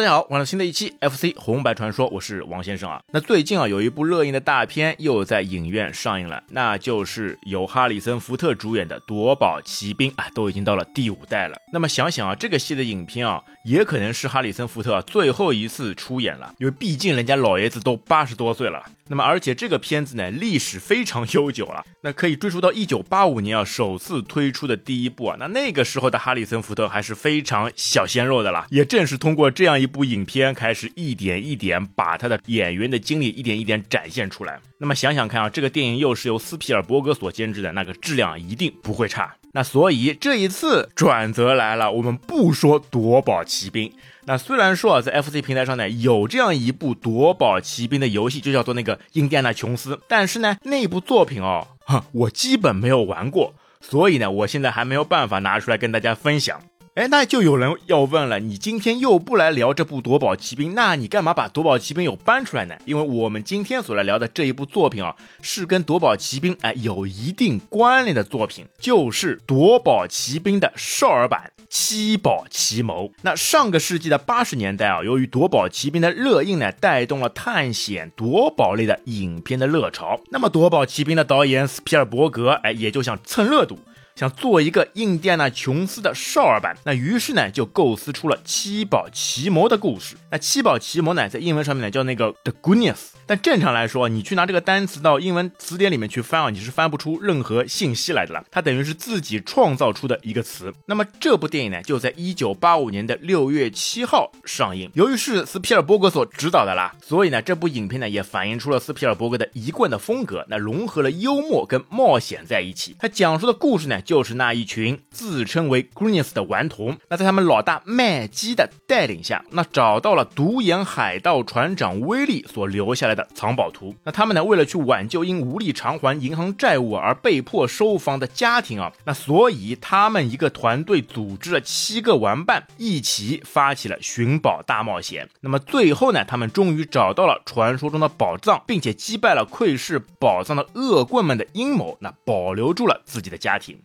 大家好，欢迎新的一期 FC 红白传说，我是王先生啊。那最近啊，有一部热映的大片又在影院上映了，那就是由哈里森福特主演的《夺宝奇兵》啊，都已经到了第五代了。那么想想啊，这个系的影片啊，也可能是哈里森福特最后一次出演了，因为毕竟人家老爷子都八十多岁了。那么而且这个片子呢，历史非常悠久了，那可以追溯到一九八五年啊，首次推出的第一部啊，那那个时候的哈里森福特还是非常小鲜肉的啦，也正是通过这样。一部影片开始一点一点把他的演员的经历一点一点展现出来。那么想想看啊，这个电影又是由斯皮尔伯格所监制的，那个质量一定不会差。那所以这一次转折来了，我们不说夺宝奇兵。那虽然说啊，在 FC 平台上呢有这样一部夺宝奇兵的游戏，就叫做那个印第安纳琼斯，但是呢那部作品哦，哼我基本没有玩过，所以呢我现在还没有办法拿出来跟大家分享。哎，那就有人要问了，你今天又不来聊这部《夺宝奇兵》，那你干嘛把《夺宝奇兵》又搬出来呢？因为我们今天所来聊的这一部作品啊，是跟《夺宝奇兵》哎有一定关联的作品，就是《夺宝奇兵》的少儿版《七宝奇谋》。那上个世纪的八十年代啊，由于《夺宝奇兵》的热映呢，带动了探险夺宝类的影片的热潮。那么，《夺宝奇兵》的导演斯皮尔伯格哎，也就想蹭热度。想做一个印第安纳琼斯的少儿版，那于是呢就构思出了七宝奇谋的故事。那七宝奇谋呢，在英文上面呢叫那个 The Goodness。但正常来说，你去拿这个单词到英文词典里面去翻啊，你是翻不出任何信息来的了。它等于是自己创造出的一个词。那么这部电影呢，就在一九八五年的六月七号上映。由于是斯皮尔伯格所指导的啦，所以呢，这部影片呢也反映出了斯皮尔伯格的一贯的风格，那融合了幽默跟冒险在一起。他讲述的故事呢，就是那一群自称为 Greenies 的顽童，那在他们老大麦基的带领下，那找到了独眼海盗船长威利所留下来的。藏宝图，那他们呢？为了去挽救因无力偿还银行债务而被迫收房的家庭啊，那所以他们一个团队组织了七个玩伴，一起发起了寻宝大冒险。那么最后呢，他们终于找到了传说中的宝藏，并且击败了窥视宝藏的恶棍们的阴谋，那保留住了自己的家庭。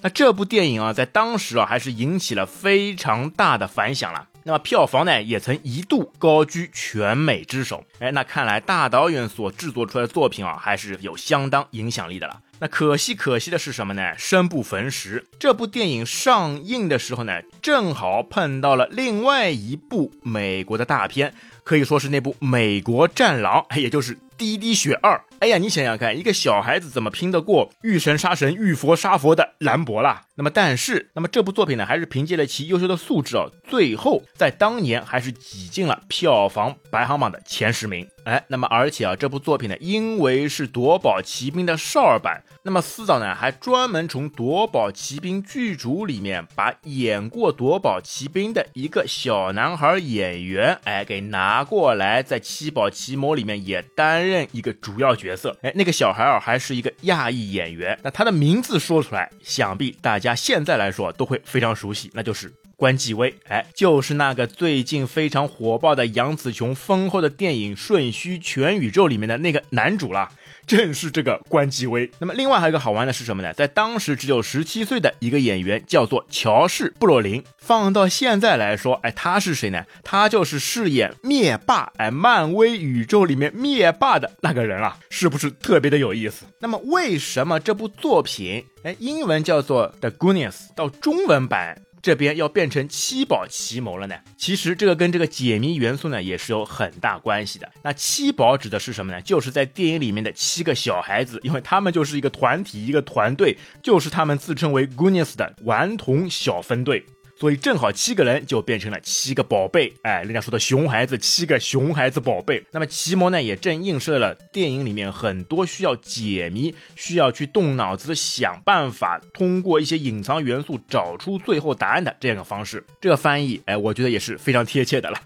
那这部电影啊，在当时啊，还是引起了非常大的反响了。那么票房呢，也曾一度高居全美之首。哎，那看来大导演所制作出来的作品啊，还是有相当影响力的了。那可惜可惜的是什么呢？生不逢时，这部电影上映的时候呢，正好碰到了另外一部美国的大片，可以说是那部《美国战狼》，也就是《滴滴血二》。哎呀，你想想看，一个小孩子怎么拼得过遇神杀神、遇佛杀佛的兰博啦？那么，但是，那么这部作品呢，还是凭借了其优秀的素质啊，最后在当年还是挤进了票房排行榜的前十名。哎，那么而且啊，这部作品呢，因为是夺宝奇兵的少儿版，那么司导呢还专门从夺宝奇兵剧组里面把演过夺宝奇兵的一个小男孩演员，哎，给拿过来，在七宝奇谋里面也担任一个主要角。色，哎，那个小孩儿还是一个亚裔演员，那他的名字说出来，想必大家现在来说都会非常熟悉，那就是关继威，哎，就是那个最近非常火爆的杨紫琼封后的电影《瞬息全宇宙》里面的那个男主啦。正是这个关继威。那么，另外还有一个好玩的是什么呢？在当时只有十七岁的一个演员叫做乔氏·布洛林。放到现在来说，哎，他是谁呢？他就是饰演灭霸，哎，漫威宇宙里面灭霸的那个人啊，是不是特别的有意思？那么，为什么这部作品，哎，英文叫做《The Goodness》，到中文版？这边要变成七宝奇谋了呢？其实这个跟这个解谜元素呢也是有很大关系的。那七宝指的是什么呢？就是在电影里面的七个小孩子，因为他们就是一个团体，一个团队，就是他们自称为 Goodness 的顽童小分队。所以正好七个人就变成了七个宝贝，哎，人家说的熊孩子，七个熊孩子宝贝。那么奇谋呢，也正映射了电影里面很多需要解谜、需要去动脑子想办法，通过一些隐藏元素找出最后答案的这样一个方式。这个翻译，哎，我觉得也是非常贴切的了。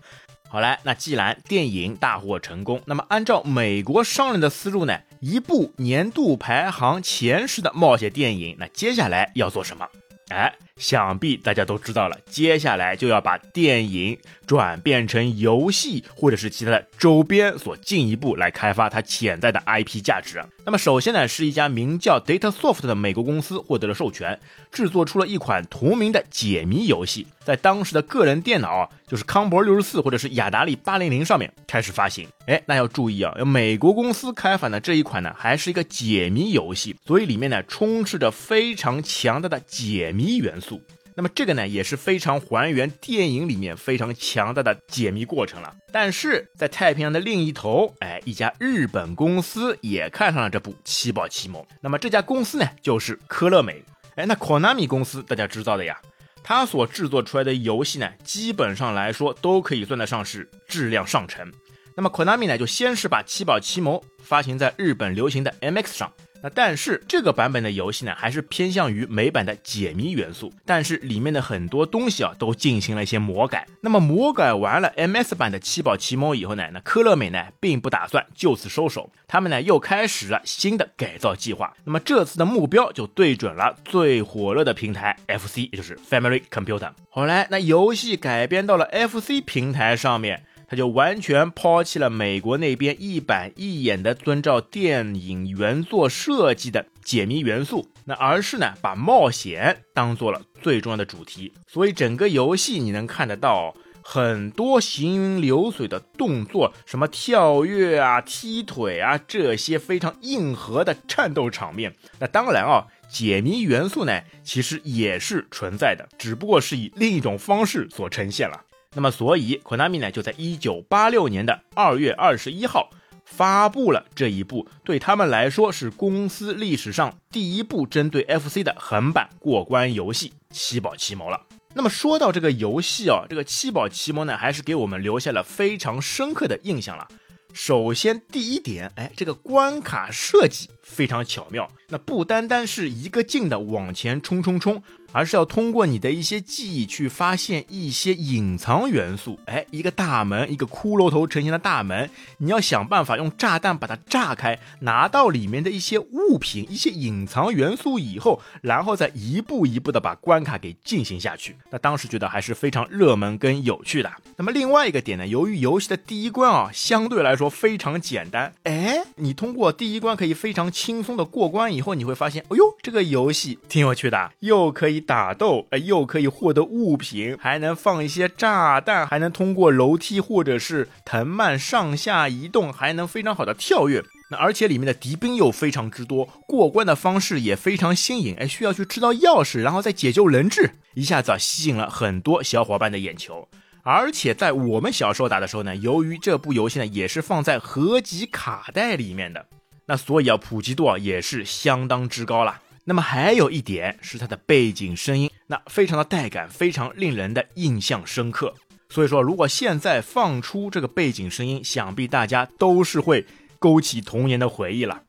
好来，那既然电影大获成功，那么按照美国商人的思路呢，一部年度排行前十的冒险电影，那接下来要做什么？哎，想必大家都知道了，接下来就要把电影转变成游戏或者是其他的周边，所进一步来开发它潜在的 IP 价值。那么首先呢，是一家名叫 DataSoft 的美国公司获得了授权，制作出了一款同名的解谜游戏。在当时的个人电脑，就是康博六十四或者是雅达利八零零上面开始发行。哎，那要注意啊，美国公司开发的这一款呢，还是一个解谜游戏，所以里面呢充斥着非常强大的解谜元素。那么这个呢也是非常还原电影里面非常强大的解谜过程了。但是在太平洋的另一头，哎，一家日本公司也看上了这部七宝奇谋。那么这家公司呢就是科乐美。哎，那 Konami 公司大家知道的呀，它所制作出来的游戏呢，基本上来说都可以算得上是质量上乘。那么 Konami 呢就先是把七宝奇谋发行在日本流行的 MX 上。那但是这个版本的游戏呢，还是偏向于美版的解谜元素，但是里面的很多东西啊，都进行了一些魔改。那么魔改完了 MS 版的七宝奇谋以后呢，那科乐美呢，并不打算就此收手，他们呢又开始了新的改造计划。那么这次的目标就对准了最火热的平台 FC，也就是 Family Computer。后来那游戏改编到了 FC 平台上面。他就完全抛弃了美国那边一板一眼的遵照电影原作设计的解谜元素，那而是呢把冒险当做了最重要的主题。所以整个游戏你能看得到很多行云流水的动作，什么跳跃啊、踢腿啊这些非常硬核的战斗场面。那当然啊，解谜元素呢其实也是存在的，只不过是以另一种方式所呈现了。那么，所以 Konami 呢，就在一九八六年的二月二十一号发布了这一部对他们来说是公司历史上第一部针对 FC 的横版过关游戏《七宝奇谋》了。那么说到这个游戏啊，这个《七宝奇谋》呢，还是给我们留下了非常深刻的印象了。首先，第一点，哎，这个关卡设计非常巧妙，那不单单是一个劲的往前冲冲冲。而是要通过你的一些记忆去发现一些隐藏元素。哎，一个大门，一个骷髅头成型的大门，你要想办法用炸弹把它炸开，拿到里面的一些物品、一些隐藏元素以后，然后再一步一步的把关卡给进行下去。那当时觉得还是非常热门跟有趣的。那么另外一个点呢，由于游戏的第一关啊相对来说非常简单，哎，你通过第一关可以非常轻松的过关以后，你会发现，哎呦，这个游戏挺有趣的，又可以。打斗，哎，又可以获得物品，还能放一些炸弹，还能通过楼梯或者是藤蔓上下移动，还能非常好的跳跃。那而且里面的敌兵又非常之多，过关的方式也非常新颖，哎，需要去制造钥匙，然后再解救人质，一下子啊吸引了很多小伙伴的眼球。而且在我们小时候打的时候呢，由于这部游戏呢也是放在合集卡带里面的，那所以啊普及度啊也是相当之高了。那么还有一点是它的背景声音，那非常的带感，非常令人的印象深刻。所以说，如果现在放出这个背景声音，想必大家都是会勾起童年的回忆了。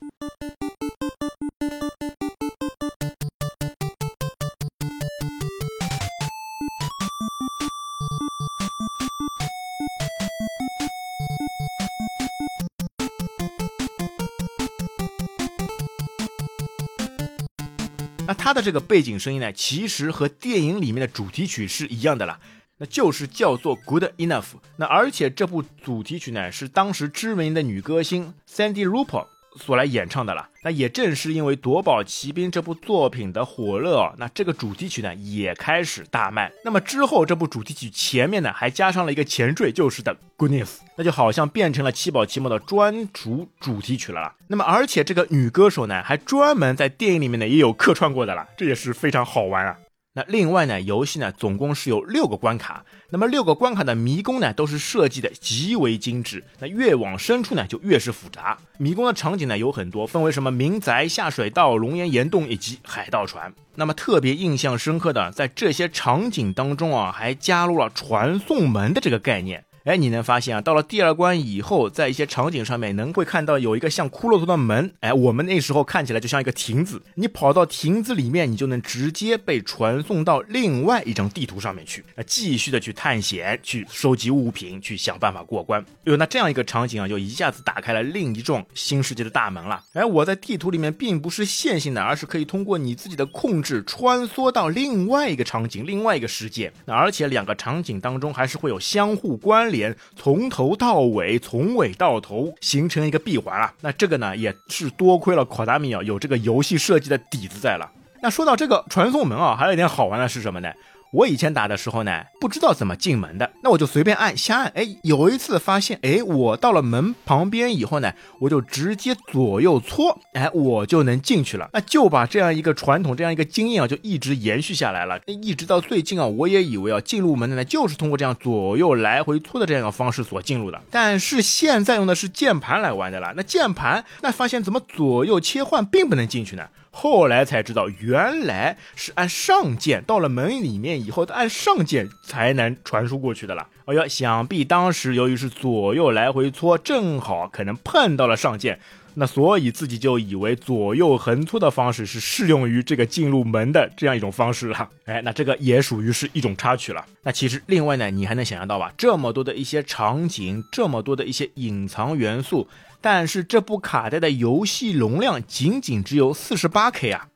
的这个背景声音呢，其实和电影里面的主题曲是一样的啦，那就是叫做 Good Enough。那而且这部主题曲呢，是当时知名的女歌星 Sandy r u p e r 所来演唱的了。那也正是因为《夺宝奇兵》这部作品的火热，那这个主题曲呢也开始大卖。那么之后，这部主题曲前面呢还加上了一个前缀，就是的 Goodness，那就好像变成了七宝奇谋的专属主题曲了啦。那么而且这个女歌手呢，还专门在电影里面呢也有客串过的啦，这也是非常好玩啊。那另外呢，游戏呢总共是有六个关卡，那么六个关卡的迷宫呢都是设计的极为精致，那越往深处呢就越是复杂。迷宫的场景呢有很多，分为什么民宅、下水道、熔岩岩洞以及海盗船。那么特别印象深刻的，在这些场景当中啊，还加入了传送门的这个概念。哎，你能发现啊，到了第二关以后，在一些场景上面能会看到有一个像骷髅头的门。哎，我们那时候看起来就像一个亭子，你跑到亭子里面，你就能直接被传送到另外一张地图上面去，那继续的去探险、去收集物品、去想办法过关。哟，那这样一个场景啊，就一下子打开了另一幢新世界的大门了。哎，我在地图里面并不是线性的，而是可以通过你自己的控制穿梭到另外一个场景、另外一个世界。那而且两个场景当中还是会有相互关联。连从头到尾，从尾到头形成一个闭环啊！那这个呢，也是多亏了考达米啊有这个游戏设计的底子在了。那说到这个传送门啊，还有一点好玩的是什么呢？我以前打的时候呢，不知道怎么进门的，那我就随便按瞎按。哎，有一次发现，哎，我到了门旁边以后呢，我就直接左右搓，哎，我就能进去了。那就把这样一个传统，这样一个经验啊，就一直延续下来了。一直到最近啊，我也以为啊，进入门的呢，就是通过这样左右来回搓的这样一个方式所进入的。但是现在用的是键盘来玩的了，那键盘那发现怎么左右切换并不能进去呢？后来才知道，原来是按上键，到了门里面以后，按上键才能传输过去的了。哎呀，想必当时由于是左右来回搓，正好可能碰到了上键，那所以自己就以为左右横搓的方式是适用于这个进入门的这样一种方式了。哎，那这个也属于是一种插曲了。那其实另外呢，你还能想象到吧？这么多的一些场景，这么多的一些隐藏元素。但是这部卡带的游戏容量仅仅只有四十八 K 啊，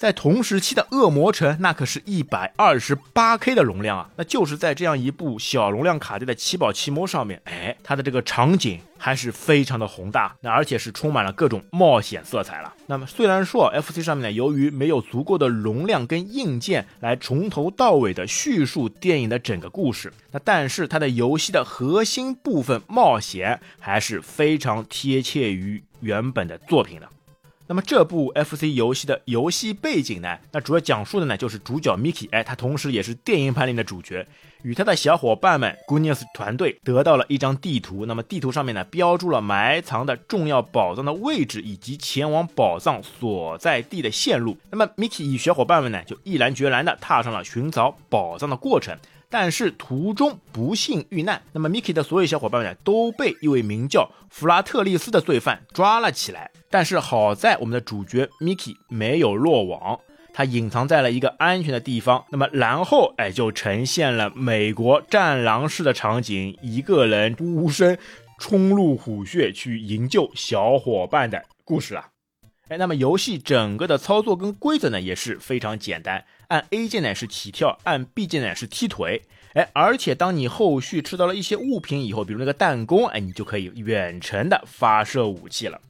在同时期的《恶魔城》那可是一百二十八 K 的容量啊，那就是在这样一部小容量卡带的七宝奇魔上面，哎，它的这个场景。还是非常的宏大，那而且是充满了各种冒险色彩了。那么虽然说 FC 上面呢，由于没有足够的容量跟硬件来从头到尾的叙述电影的整个故事，那但是它的游戏的核心部分冒险还是非常贴切于原本的作品的。那么这部 FC 游戏的游戏背景呢？那主要讲述的呢就是主角 Mickey，哎，他同时也是电影盘里的主角，与他的小伙伴们 Goonies 团队得到了一张地图。那么地图上面呢标注了埋藏的重要宝藏的位置以及前往宝藏所在地的线路。那么 Mickey 与小伙伴们呢就毅然决然的踏上了寻找宝藏的过程。但是途中不幸遇难，那么 mike 的所有小伙伴们都被一位名叫弗拉特利斯的罪犯抓了起来。但是好在我们的主角 mike 没有落网，他隐藏在了一个安全的地方。那么然后哎，就呈现了美国战狼式的场景，一个人孤身冲入虎穴去营救小伙伴的故事啊。哎，那么游戏整个的操作跟规则呢也是非常简单。按 A 键呢是起跳，按 B 键呢是踢腿，哎，而且当你后续吃到了一些物品以后，比如那个弹弓，哎，你就可以远程的发射武器了。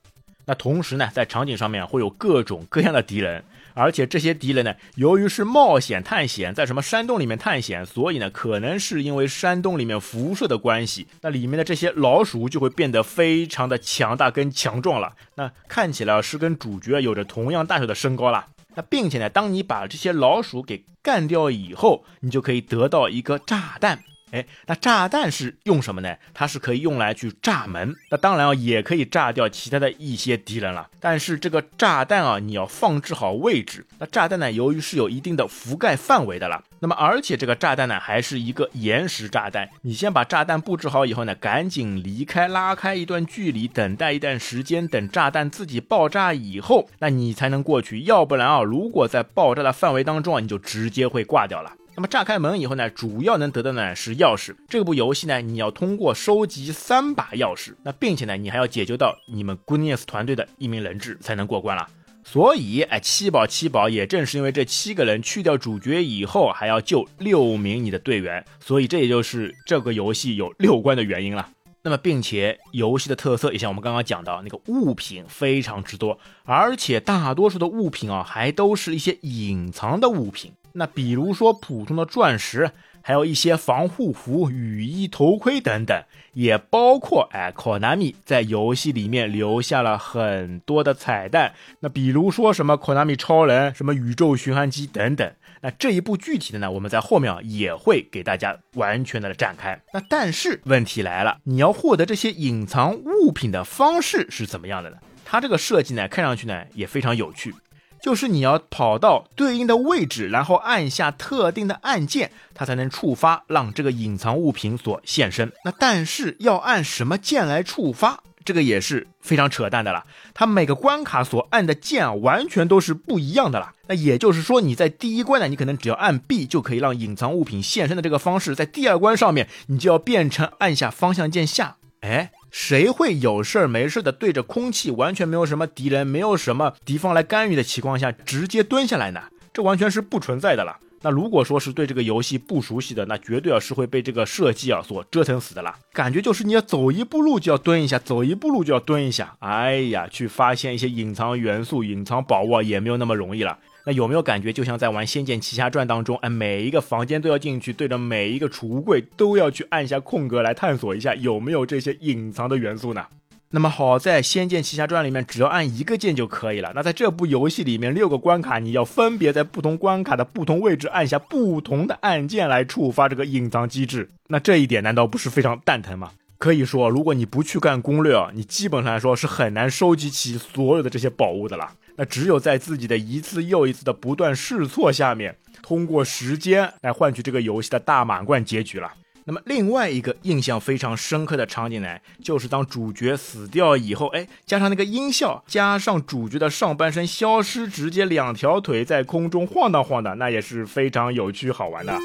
那同时呢，在场景上面会有各种各样的敌人，而且这些敌人呢，由于是冒险探险，在什么山洞里面探险，所以呢，可能是因为山洞里面辐射的关系，那里面的这些老鼠就会变得非常的强大跟强壮了。那看起来是跟主角有着同样大小的身高了。那并且呢，当你把这些老鼠给干掉以后，你就可以得到一个炸弹。哎，那炸弹是用什么呢？它是可以用来去炸门，那当然啊，也可以炸掉其他的一些敌人了。但是这个炸弹啊，你要放置好位置。那炸弹呢，由于是有一定的覆盖范围的了，那么而且这个炸弹呢，还是一个延时炸弹。你先把炸弹布置好以后呢，赶紧离开，拉开一段距离，等待一段时间，等炸弹自己爆炸以后，那你才能过去。要不然啊，如果在爆炸的范围当中啊，你就直接会挂掉了。那么炸开门以后呢，主要能得到呢是钥匙。这部游戏呢，你要通过收集三把钥匙，那并且呢，你还要解救到你们 Goonies 团队的一名人质才能过关了。所以，哎，七宝七宝，也正是因为这七个人去掉主角以后，还要救六名你的队员，所以这也就是这个游戏有六关的原因了。那么，并且游戏的特色也像我们刚刚讲到，那个物品非常之多，而且大多数的物品啊，还都是一些隐藏的物品。那比如说普通的钻石，还有一些防护服、雨衣、头盔等等，也包括哎，Konami 在游戏里面留下了很多的彩蛋。那比如说什么 Konami 超人、什么宇宙巡航机等等。那这一步具体的呢，我们在后面也会给大家完全的展开。那但是问题来了，你要获得这些隐藏物品的方式是怎么样的呢？它这个设计呢，看上去呢也非常有趣。就是你要跑到对应的位置，然后按下特定的按键，它才能触发，让这个隐藏物品所现身。那但是要按什么键来触发，这个也是非常扯淡的了。它每个关卡所按的键啊，完全都是不一样的了。那也就是说，你在第一关呢，你可能只要按 B 就可以让隐藏物品现身的这个方式，在第二关上面，你就要变成按下方向键下。哎。谁会有事儿没事的对着空气，完全没有什么敌人，没有什么敌方来干预的情况下，直接蹲下来呢？这完全是不存在的了。那如果说是对这个游戏不熟悉的，那绝对啊是会被这个设计啊所折腾死的啦。感觉就是你要走一步路就要蹲一下，走一步路就要蹲一下。哎呀，去发现一些隐藏元素、隐藏宝物啊也没有那么容易了。那有没有感觉就像在玩《仙剑奇侠传》当中，哎，每一个房间都要进去，对着每一个储物柜都要去按下空格来探索一下有没有这些隐藏的元素呢？那么好在《仙剑奇侠传》里面，只要按一个键就可以了。那在这部游戏里面，六个关卡你要分别在不同关卡的不同位置按下不同的按键来触发这个隐藏机制。那这一点难道不是非常蛋疼吗？可以说，如果你不去干攻略啊，你基本上来说是很难收集起所有的这些宝物的了。那只有在自己的一次又一次的不断试错下面，通过时间来换取这个游戏的大满贯结局了。那么另外一个印象非常深刻的场景呢，就是当主角死掉以后，哎，加上那个音效，加上主角的上半身消失，直接两条腿在空中晃荡晃荡，那也是非常有趣好玩的。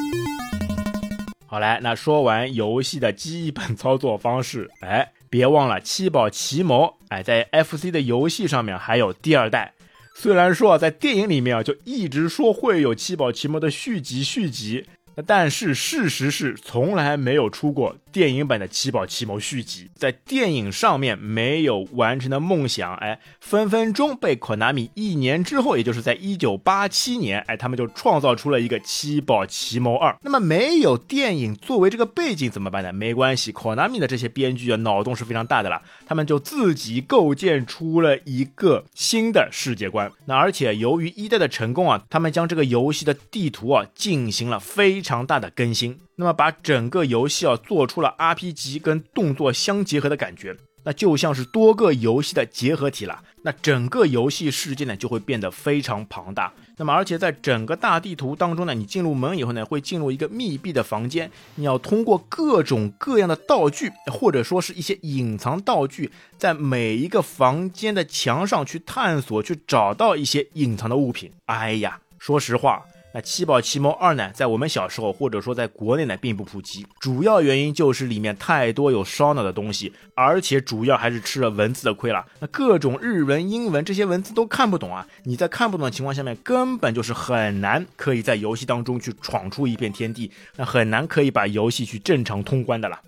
好来，那说完游戏的基本操作方式，哎，别忘了七宝奇谋，哎，在 FC 的游戏上面还有第二代。虽然说啊，在电影里面啊，就一直说会有七宝奇谋的续集，续集。但是事实是，从来没有出过电影版的《七宝奇谋》续集，在电影上面没有完成的梦想，哎，分分钟被 Konami 一年之后，也就是在一九八七年，哎，他们就创造出了一个《七宝奇谋二》。那么没有电影作为这个背景怎么办呢？没关系，Konami 的这些编剧啊，脑洞是非常大的了，他们就自己构建出了一个新的世界观。那而且由于一代的成功啊，他们将这个游戏的地图啊进行了非。常大的更新，那么把整个游戏啊做出了 RPG 跟动作相结合的感觉，那就像是多个游戏的结合体了。那整个游戏世界呢就会变得非常庞大。那么而且在整个大地图当中呢，你进入门以后呢，会进入一个密闭的房间，你要通过各种各样的道具或者说是一些隐藏道具，在每一个房间的墙上去探索，去找到一些隐藏的物品。哎呀，说实话。那七宝奇谋二呢，在我们小时候或者说在国内呢，并不普及，主要原因就是里面太多有烧脑的东西，而且主要还是吃了文字的亏了。那各种日文、英文这些文字都看不懂啊，你在看不懂的情况下面，根本就是很难可以在游戏当中去闯出一片天地，那很难可以把游戏去正常通关的了。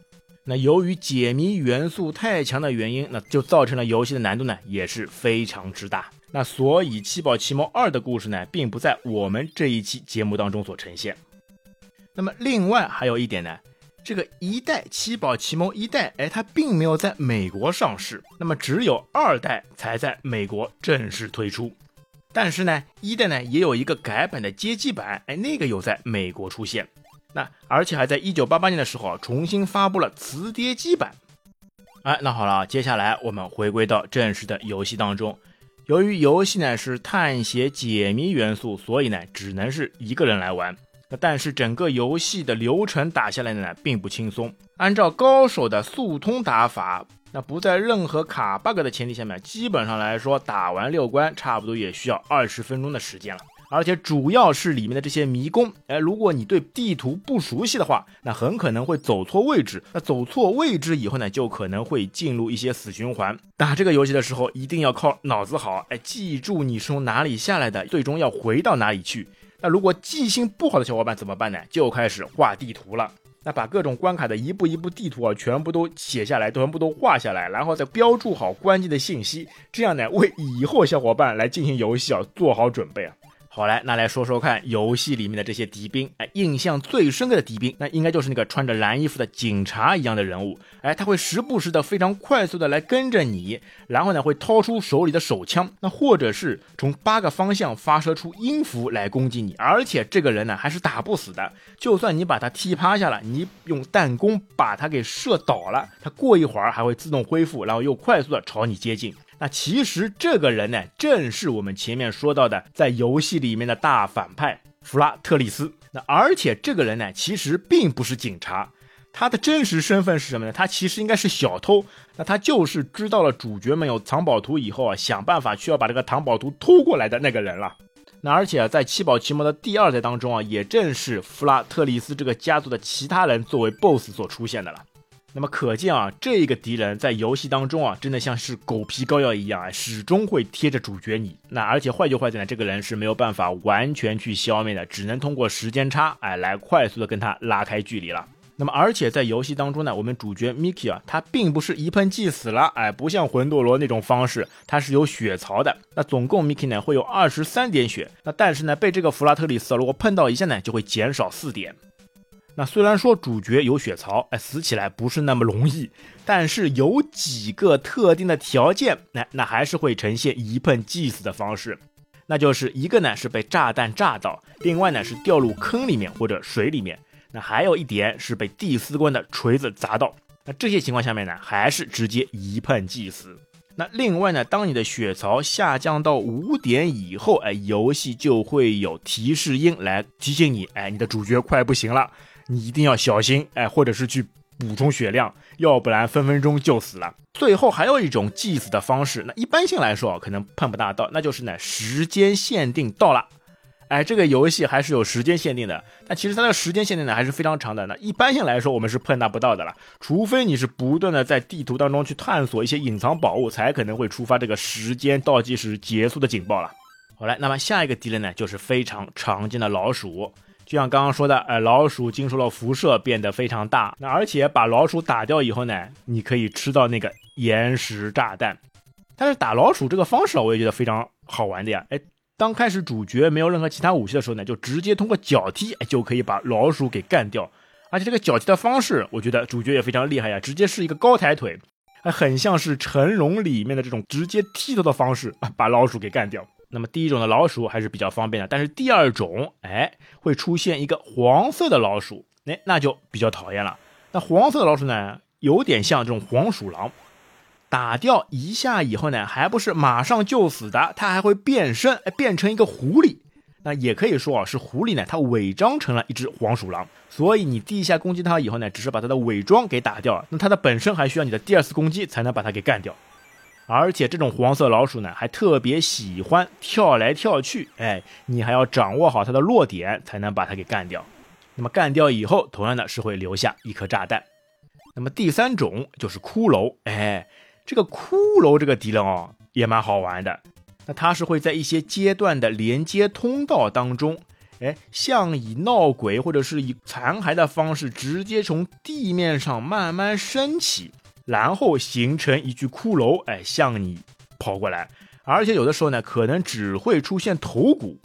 那由于解谜元素太强的原因，那就造成了游戏的难度呢也是非常之大。那所以《七宝奇谋二》的故事呢，并不在我们这一期节目当中所呈现。那么另外还有一点呢，这个一代《七宝奇谋一代》，哎，它并没有在美国上市，那么只有二代才在美国正式推出。但是呢，一代呢也有一个改版的街机版，哎，那个有在美国出现。那而且还在一九八八年的时候重新发布了磁碟机版。哎，那好了，接下来我们回归到正式的游戏当中。由于游戏呢是探险解谜元素，所以呢只能是一个人来玩。但是整个游戏的流程打下来呢并不轻松。按照高手的速通打法，那不在任何卡 bug 的前提下面，基本上来说打完六关差不多也需要二十分钟的时间了。而且主要是里面的这些迷宫，哎，如果你对地图不熟悉的话，那很可能会走错位置。那走错位置以后呢，就可能会进入一些死循环。打这个游戏的时候，一定要靠脑子好，哎，记住你是从哪里下来的，最终要回到哪里去。那如果记性不好的小伙伴怎么办呢？就开始画地图了。那把各种关卡的一步一步地图啊，全部都写下来，全部都画下来，然后再标注好关键的信息，这样呢，为以后小伙伴来进行游戏啊做好准备啊。好来，那来说说看，游戏里面的这些敌兵，哎，印象最深刻的敌兵，那应该就是那个穿着蓝衣服的警察一样的人物，哎，他会时不时的非常快速的来跟着你，然后呢会掏出手里的手枪，那或者是从八个方向发射出音符来攻击你，而且这个人呢还是打不死的，就算你把他踢趴下了，你用弹弓把他给射倒了，他过一会儿还会自动恢复，然后又快速的朝你接近。那其实这个人呢，正是我们前面说到的在游戏里面的大反派弗拉特利斯。那而且这个人呢，其实并不是警察，他的真实身份是什么呢？他其实应该是小偷。那他就是知道了主角们有藏宝图以后啊，想办法去要把这个藏宝图偷过来的那个人了。那而且在七宝奇谋的第二代当中啊，也正是弗拉特利斯这个家族的其他人作为 BOSS 所出现的了。那么可见啊，这个敌人在游戏当中啊，真的像是狗皮膏药一样啊，始终会贴着主角你。那而且坏就坏在呢，这个人是没有办法完全去消灭的，只能通过时间差，哎，来快速的跟他拉开距离了。那么，而且在游戏当中呢，我们主角 Miki 啊，他并不是一碰即死了，哎，不像魂斗罗那种方式，他是有血槽的。那总共 Miki 呢会有二十三点血，那但是呢被这个弗拉特里斯如果碰到一下呢，就会减少四点。那虽然说主角有血槽，哎，死起来不是那么容易，但是有几个特定的条件，那那还是会呈现一碰即死的方式。那就是一个呢是被炸弹炸到，另外呢是掉入坑里面或者水里面。那还有一点是被第四关的锤子砸到，那这些情况下面呢，还是直接一碰即死。那另外呢，当你的血槽下降到五点以后，哎，游戏就会有提示音来提醒你，哎，你的主角快不行了，你一定要小心，哎，或者是去补充血量，要不然分分钟就死了。最后还有一种祭死的方式，那一般性来说可能碰不大到，那就是呢，时间限定到了。哎，这个游戏还是有时间限定的，但其实它的时间限定呢还是非常长的。那一般性来说，我们是碰达不到的了，除非你是不断的在地图当中去探索一些隐藏宝物，才可能会触发这个时间倒计时结束的警报了。好了，那么下一个敌人呢，就是非常常见的老鼠。就像刚刚说的，哎，老鼠经受了辐射变得非常大，那而且把老鼠打掉以后呢，你可以吃到那个岩石炸弹。但是打老鼠这个方式，我也觉得非常好玩的呀，哎。当开始主角没有任何其他武器的时候呢，就直接通过脚踢就可以把老鼠给干掉。而且这个脚踢的方式，我觉得主角也非常厉害呀，直接是一个高抬腿，还很像是成龙里面的这种直接踢头的方式把老鼠给干掉。那么第一种的老鼠还是比较方便的，但是第二种，哎，会出现一个黄色的老鼠，哎，那就比较讨厌了。那黄色的老鼠呢，有点像这种黄鼠狼。打掉一下以后呢，还不是马上就死的，它还会变身，变成一个狐狸。那也可以说啊，是狐狸呢，它伪装成了一只黄鼠狼。所以你第一下攻击它以后呢，只是把它的伪装给打掉了，那它的本身还需要你的第二次攻击才能把它给干掉。而且这种黄色老鼠呢，还特别喜欢跳来跳去，哎，你还要掌握好它的落点，才能把它给干掉。那么干掉以后，同样的是会留下一颗炸弹。那么第三种就是骷髅，哎。这个骷髅这个敌人哦，也蛮好玩的。那它是会在一些阶段的连接通道当中，哎，像以闹鬼或者是以残骸的方式，直接从地面上慢慢升起，然后形成一具骷髅，哎，向你跑过来。而且有的时候呢，可能只会出现头骨。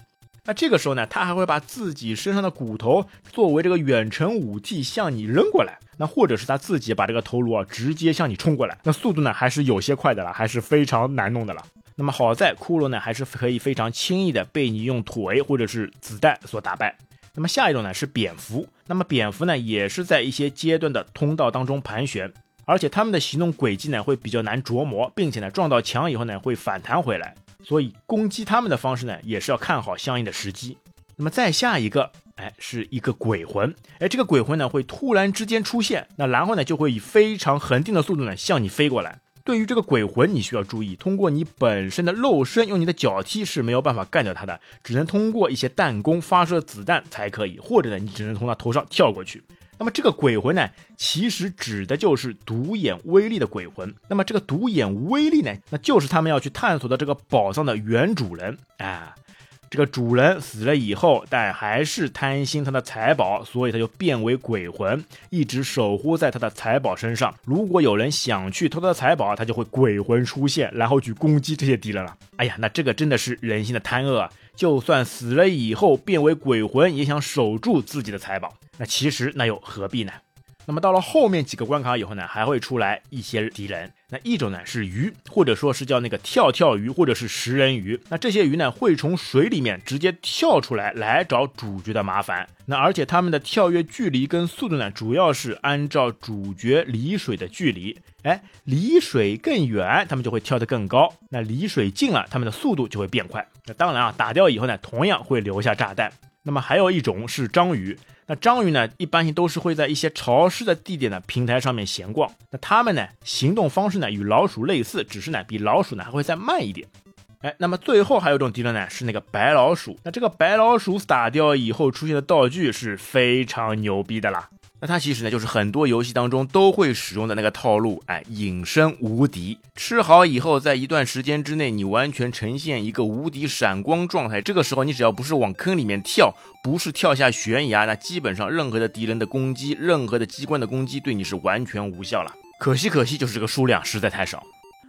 那这个时候呢，他还会把自己身上的骨头作为这个远程武器向你扔过来。那或者是他自己把这个头颅啊直接向你冲过来，那速度呢还是有些快的了，还是非常难弄的了。那么好在骷髅呢还是可以非常轻易的被你用腿或者是子弹所打败。那么下一种呢是蝙蝠，那么蝙蝠呢也是在一些阶段的通道当中盘旋，而且他们的行动轨迹呢会比较难琢磨，并且呢撞到墙以后呢会反弹回来。所以攻击他们的方式呢，也是要看好相应的时机。那么再下一个，哎，是一个鬼魂，哎，这个鬼魂呢会突然之间出现，那然后呢就会以非常恒定的速度呢向你飞过来。对于这个鬼魂，你需要注意，通过你本身的肉身，用你的脚踢是没有办法干掉他的，只能通过一些弹弓发射子弹才可以，或者呢你只能从他头上跳过去。那么这个鬼魂呢，其实指的就是独眼威力的鬼魂。那么这个独眼威力呢，那就是他们要去探索的这个宝藏的原主人啊。这个主人死了以后，但还是贪心他的财宝，所以他就变为鬼魂，一直守护在他的财宝身上。如果有人想去偷他的财宝，他就会鬼魂出现，然后去攻击这些敌人了。哎呀，那这个真的是人性的贪恶啊！就算死了以后变为鬼魂，也想守住自己的财宝。那其实那又何必呢？那么到了后面几个关卡以后呢，还会出来一些敌人。那一种呢是鱼，或者说是叫那个跳跳鱼，或者是食人鱼。那这些鱼呢会从水里面直接跳出来，来找主角的麻烦。那而且他们的跳跃距离跟速度呢，主要是按照主角离水的距离。哎，离水更远，他们就会跳得更高。那离水近了，他们的速度就会变快。那当然啊，打掉以后呢，同样会留下炸弹。那么还有一种是章鱼。那章鱼呢，一般性都是会在一些潮湿的地点的平台上面闲逛。那它们呢，行动方式呢与老鼠类似，只是呢比老鼠呢还会再慢一点。哎，那么最后还有一种敌人呢，是那个白老鼠。那这个白老鼠打掉以后出现的道具是非常牛逼的啦。那它其实呢，就是很多游戏当中都会使用的那个套路，哎，隐身无敌，吃好以后，在一段时间之内，你完全呈现一个无敌闪光状态。这个时候，你只要不是往坑里面跳，不是跳下悬崖，那基本上任何的敌人的攻击，任何的机关的攻击，对你是完全无效了。可惜，可惜，就是这个数量实在太少。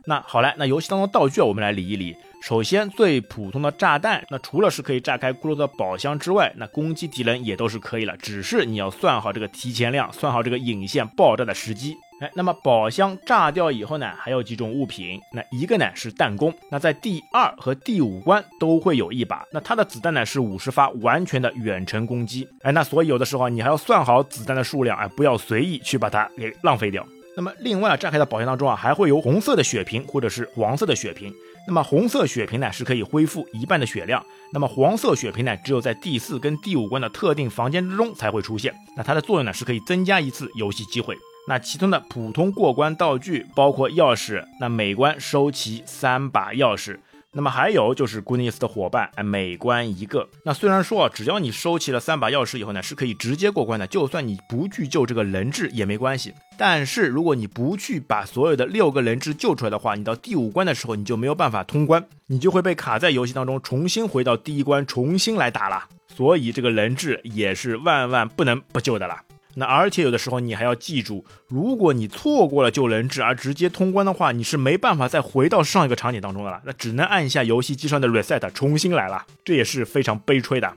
那好来，那游戏当中道具我们来理一理。首先，最普通的炸弹，那除了是可以炸开骷髅的宝箱之外，那攻击敌人也都是可以了。只是你要算好这个提前量，算好这个引线爆炸的时机。哎，那么宝箱炸掉以后呢，还有几种物品。那一个呢是弹弓，那在第二和第五关都会有一把。那它的子弹呢是五十发，完全的远程攻击。哎，那所以有的时候你还要算好子弹的数量，哎，不要随意去把它给浪费掉。那么另外啊炸开的宝箱当中啊，还会有红色的血瓶或者是黄色的血瓶。那么红色血瓶呢是可以恢复一半的血量，那么黄色血瓶呢只有在第四跟第五关的特定房间之中才会出现。那它的作用呢是可以增加一次游戏机会。那其中的普通过关道具包括钥匙，那每关收齐三把钥匙。那么还有就是 Goodness 的伙伴，哎，每关一个。那虽然说啊，只要你收齐了三把钥匙以后呢，是可以直接过关的，就算你不去救这个人质也没关系。但是如果你不去把所有的六个人质救出来的话，你到第五关的时候你就没有办法通关，你就会被卡在游戏当中，重新回到第一关，重新来打了。所以这个人质也是万万不能不救的了。那而且有的时候你还要记住，如果你错过了救人质而直接通关的话，你是没办法再回到上一个场景当中的了，那只能按下游戏机上的 reset 重新来了，这也是非常悲催的，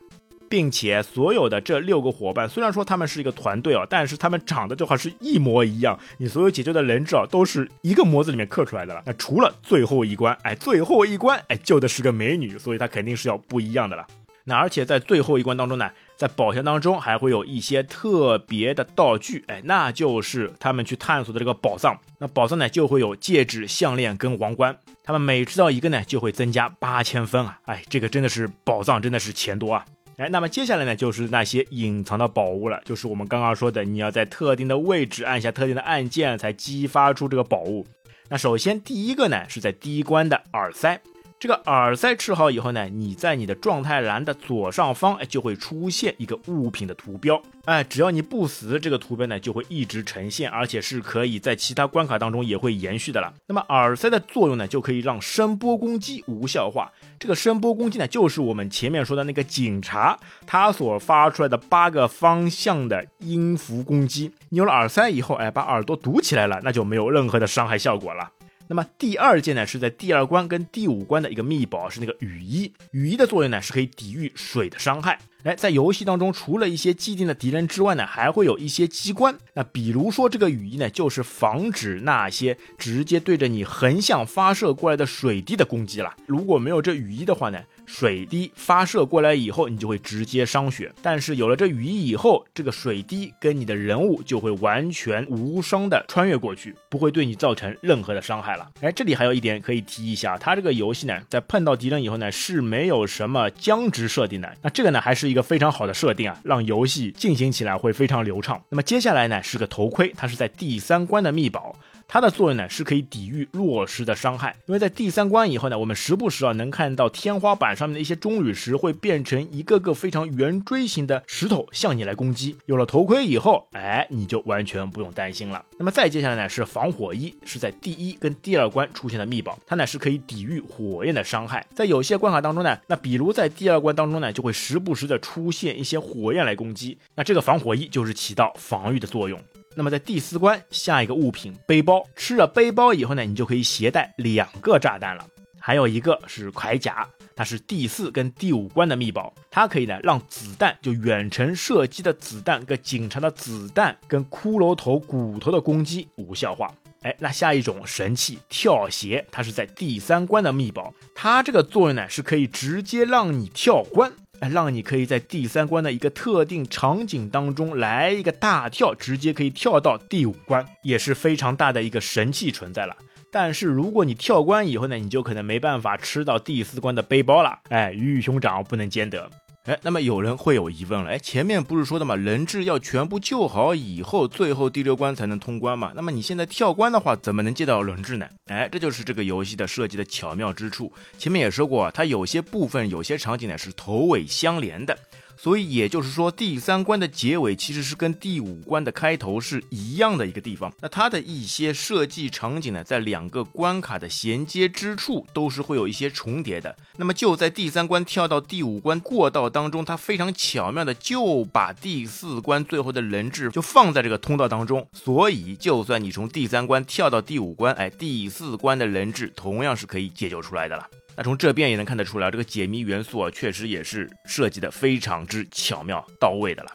并且所有的这六个伙伴虽然说他们是一个团队啊，但是他们长得就好是一模一样，你所有解救的人质啊都是一个模子里面刻出来的了，那除了最后一关，哎，最后一关，哎，救的是个美女，所以她肯定是要不一样的了。那而且在最后一关当中呢，在宝箱当中还会有一些特别的道具，哎，那就是他们去探索的这个宝藏。那宝藏呢就会有戒指、项链跟王冠，他们每吃到一个呢就会增加八千分啊！哎，这个真的是宝藏，真的是钱多啊！哎，那么接下来呢就是那些隐藏的宝物了，就是我们刚刚说的，你要在特定的位置按下特定的按键才激发出这个宝物。那首先第一个呢是在第一关的耳塞。这个耳塞吃好以后呢，你在你的状态栏的左上方，哎，就会出现一个物品的图标，哎，只要你不死，这个图标呢就会一直呈现，而且是可以在其他关卡当中也会延续的了。那么耳塞的作用呢，就可以让声波攻击无效化。这个声波攻击呢，就是我们前面说的那个警察他所发出来的八个方向的音符攻击。你有了耳塞以后，哎，把耳朵堵起来了，那就没有任何的伤害效果了。那么第二件呢，是在第二关跟第五关的一个密宝，是那个雨衣。雨衣的作用呢，是可以抵御水的伤害。哎，在游戏当中，除了一些既定的敌人之外呢，还会有一些机关。那比如说这个雨衣呢，就是防止那些直接对着你横向发射过来的水滴的攻击了。如果没有这雨衣的话呢？水滴发射过来以后，你就会直接伤血。但是有了这羽翼以后，这个水滴跟你的人物就会完全无伤的穿越过去，不会对你造成任何的伤害了。哎，这里还有一点可以提一下，它这个游戏呢，在碰到敌人以后呢，是没有什么僵直设定的。那这个呢，还是一个非常好的设定啊，让游戏进行起来会非常流畅。那么接下来呢，是个头盔，它是在第三关的密宝。它的作用呢，是可以抵御落石的伤害。因为在第三关以后呢，我们时不时啊能看到天花板上面的一些钟乳石会变成一个个非常圆锥形的石头向你来攻击。有了头盔以后，哎，你就完全不用担心了。那么再接下来呢，是防火衣，是在第一跟第二关出现的秘宝，它呢是可以抵御火焰的伤害。在有些关卡当中呢，那比如在第二关当中呢，就会时不时的出现一些火焰来攻击，那这个防火衣就是起到防御的作用。那么在第四关下一个物品背包，吃了背包以后呢，你就可以携带两个炸弹了。还有一个是铠甲，它是第四跟第五关的秘宝，它可以呢让子弹就远程射击的子弹跟警察的子弹跟骷髅头骨头的攻击无效化。哎，那下一种神器跳鞋，它是在第三关的秘宝，它这个作用呢是可以直接让你跳关。哎，让你可以在第三关的一个特定场景当中来一个大跳，直接可以跳到第五关，也是非常大的一个神器存在了。但是如果你跳关以后呢，你就可能没办法吃到第四关的背包了。哎，鱼与熊掌不能兼得。哎，那么有人会有疑问了，哎，前面不是说的吗，人质要全部救好以后，最后第六关才能通关嘛？那么你现在跳关的话，怎么能借到人质呢？哎，这就是这个游戏的设计的巧妙之处。前面也说过啊，它有些部分、有些场景呢是头尾相连的。所以也就是说，第三关的结尾其实是跟第五关的开头是一样的一个地方。那它的一些设计场景呢，在两个关卡的衔接之处都是会有一些重叠的。那么就在第三关跳到第五关过道当中，它非常巧妙的就把第四关最后的人质就放在这个通道当中。所以就算你从第三关跳到第五关，哎，第四关的人质同样是可以解救出来的了。那从这边也能看得出来，这个解谜元素啊，确实也是设计的非常之巧妙到位的了。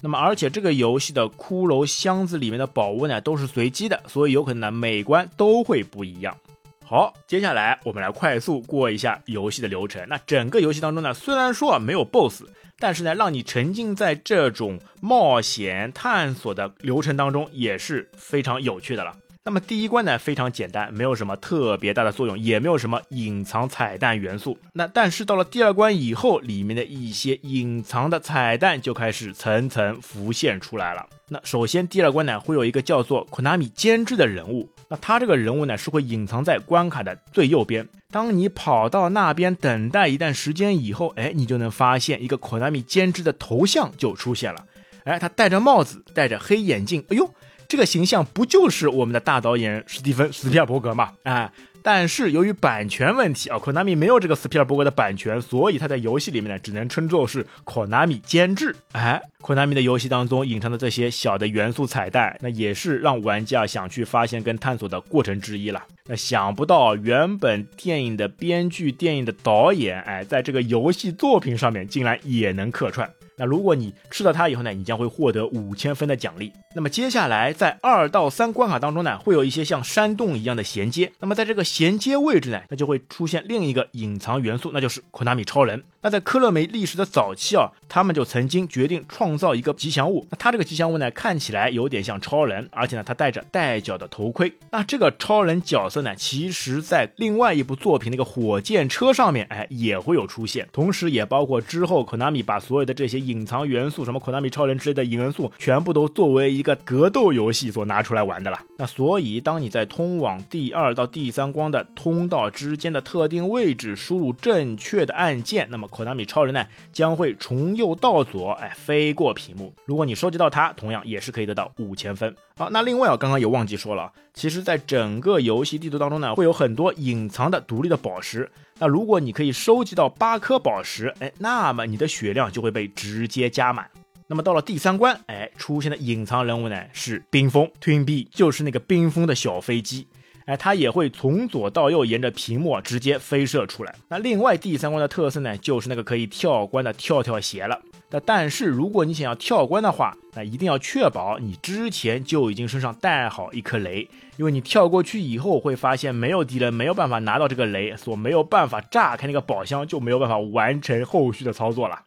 那么，而且这个游戏的骷髅箱子里面的宝物呢，都是随机的，所以有可能呢每关都会不一样。好，接下来我们来快速过一下游戏的流程。那整个游戏当中呢，虽然说啊没有 BOSS，但是呢，让你沉浸在这种冒险探索的流程当中，也是非常有趣的了。那么第一关呢非常简单，没有什么特别大的作用，也没有什么隐藏彩蛋元素。那但是到了第二关以后，里面的一些隐藏的彩蛋就开始层层浮现出来了。那首先第二关呢会有一个叫做 Konami 监制的人物，那他这个人物呢是会隐藏在关卡的最右边。当你跑到那边等待一段时间以后，哎，你就能发现一个 Konami 监制的头像就出现了。哎，他戴着帽子，戴着黑眼镜，哎呦。这个形象不就是我们的大导演史蒂芬·斯皮尔伯格吗？哎，但是由于版权问题啊，Konami 没有这个斯皮尔伯格的版权，所以他在游戏里面呢，只能称作是 Konami 监制。哎，Konami 的游戏当中隐藏的这些小的元素彩蛋，那也是让玩家想去发现跟探索的过程之一了。那想不到原本电影的编剧、电影的导演，哎，在这个游戏作品上面竟然也能客串。那如果你吃了它以后呢，你将会获得五千分的奖励。那么接下来在二到三关卡当中呢，会有一些像山洞一样的衔接。那么在这个衔接位置呢，那就会出现另一个隐藏元素，那就是库纳米超人。那在科乐美历史的早期啊，他们就曾经决定创造一个吉祥物。那它这个吉祥物呢，看起来有点像超人，而且呢，他戴着带角的头盔。那这个超人角色呢，其实在另外一部作品那个火箭车上面，哎，也会有出现。同时也包括之后科纳米把所有的这些。隐藏元素，什么《konami 超人》之类的元素，全部都作为一个格斗游戏所拿出来玩的了。那所以，当你在通往第二到第三关的通道之间的特定位置输入正确的按键，那么口袋米超人呢将会从右到左，哎，飞过屏幕。如果你收集到它，同样也是可以得到五千分。好，那另外啊，刚刚也忘记说了，其实在整个游戏地图当中呢，会有很多隐藏的独立的宝石。那如果你可以收集到八颗宝石，哎，那么你的血量就会被直接加满。那么到了第三关，哎，出现的隐藏人物呢是冰封 Twin B，就是那个冰封的小飞机，哎，它也会从左到右沿着屏幕直接飞射出来。那另外第三关的特色呢，就是那个可以跳关的跳跳鞋了。那但是如果你想要跳关的话，那一定要确保你之前就已经身上带好一颗雷。因为你跳过去以后，会发现没有敌人，没有办法拿到这个雷，所没有办法炸开那个宝箱，就没有办法完成后续的操作了。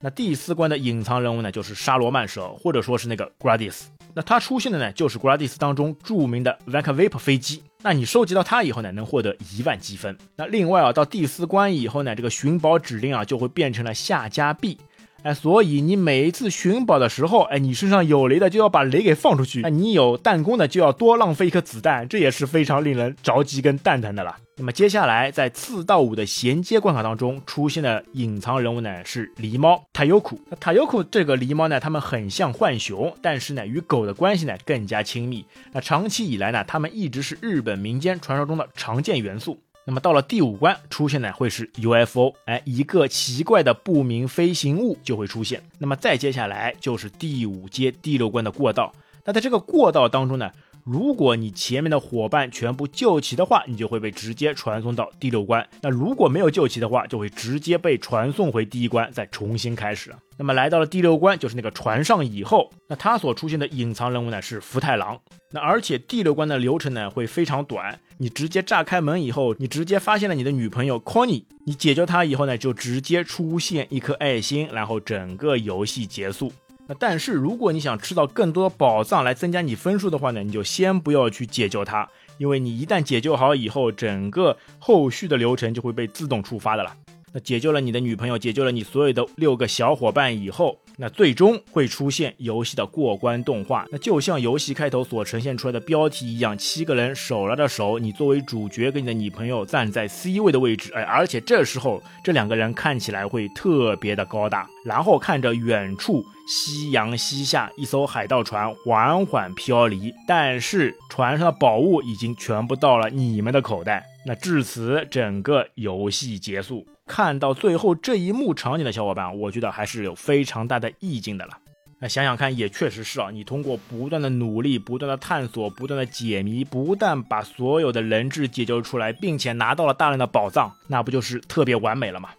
那第四关的隐藏人物呢，就是沙罗曼蛇，或者说是那个 Gradis。那它出现的呢，就是 Gradis 当中著名的 v a n k v a p 飞机。那你收集到它以后呢，能获得一万积分。那另外啊，到第四关以后呢，这个寻宝指令啊，就会变成了下家币。哎，所以你每一次寻宝的时候，哎，你身上有雷的就要把雷给放出去，哎，你有弹弓的就要多浪费一颗子弹，这也是非常令人着急跟蛋疼的了。那么接下来在四到五的衔接关卡当中出现的隐藏人物呢是狸猫塔尤库。那塔尤库这个狸猫呢，它们很像浣熊，但是呢与狗的关系呢更加亲密。那长期以来呢，它们一直是日本民间传说中的常见元素。那么到了第五关出现的会是 UFO，哎，一个奇怪的不明飞行物就会出现。那么再接下来就是第五阶第六关的过道。那在这个过道当中呢？如果你前面的伙伴全部救齐的话，你就会被直接传送到第六关。那如果没有救齐的话，就会直接被传送回第一关，再重新开始。那么来到了第六关，就是那个船上以后，那它所出现的隐藏人物呢是福太郎。那而且第六关的流程呢会非常短，你直接炸开门以后，你直接发现了你的女朋友 Connie，你解救她以后呢，就直接出现一颗爱心，然后整个游戏结束。那但是如果你想吃到更多的宝藏来增加你分数的话呢，你就先不要去解救它，因为你一旦解救好以后，整个后续的流程就会被自动触发的了。那解救了你的女朋友，解救了你所有的六个小伙伴以后，那最终会出现游戏的过关动画，那就像游戏开头所呈现出来的标题一样，七个人手拉着手，你作为主角跟你的女朋友站在 C 位的位置，哎，而且这时候这两个人看起来会特别的高大，然后看着远处夕阳西下，一艘海盗船缓缓飘离，但是船上的宝物已经全部到了你们的口袋。那至此，整个游戏结束。看到最后这一幕场景的小伙伴，我觉得还是有非常大的意境的了。那想想看，也确实是啊，你通过不断的努力、不断的探索、不断的解谜，不但把所有的人质解救出来，并且拿到了大量的宝藏，那不就是特别完美了吗？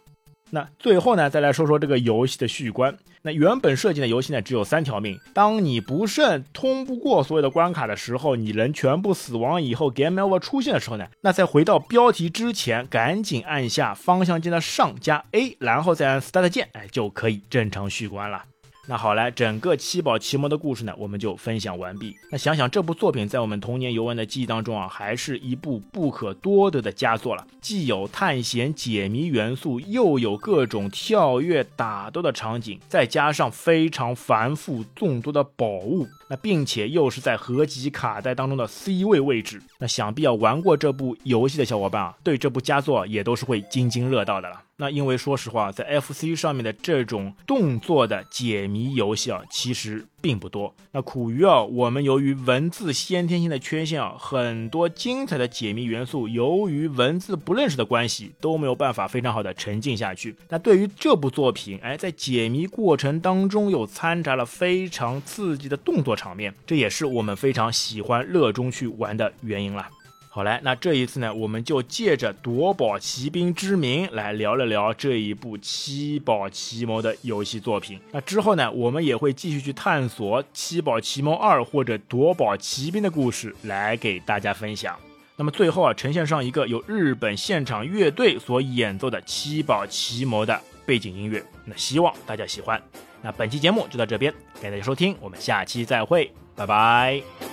那最后呢，再来说说这个游戏的续关。那原本设计的游戏呢，只有三条命。当你不慎通不过所有的关卡的时候，你人全部死亡以后，Game Over 出现的时候呢，那在回到标题之前，赶紧按下方向键的上加 A，然后再按 Start 键，哎，就可以正常续关了。那好来，整个七宝奇魔的故事呢，我们就分享完毕。那想想这部作品在我们童年游玩的记忆当中啊，还是一部不可多得的佳作了。既有探险解谜元素，又有各种跳跃打斗的场景，再加上非常繁复众多的宝物，那并且又是在合集卡带当中的 C 位位置，那想必要玩过这部游戏的小伙伴啊，对这部佳作也都是会津津乐道的了。那因为说实话，在 FC 上面的这种动作的解谜游戏啊，其实并不多。那苦于啊，我们由于文字先天性的缺陷啊，很多精彩的解谜元素，由于文字不认识的关系，都没有办法非常好的沉浸下去。那对于这部作品，哎，在解谜过程当中又掺杂了非常刺激的动作场面，这也是我们非常喜欢、热衷去玩的原因了。好来，那这一次呢，我们就借着夺宝奇兵之名来聊了聊这一部七宝奇谋的游戏作品。那之后呢，我们也会继续去探索七宝奇谋二或者夺宝奇兵的故事，来给大家分享。那么最后啊，呈现上一个由日本现场乐队所演奏的七宝奇谋的背景音乐。那希望大家喜欢。那本期节目就到这边，感谢大家收听，我们下期再会，拜拜。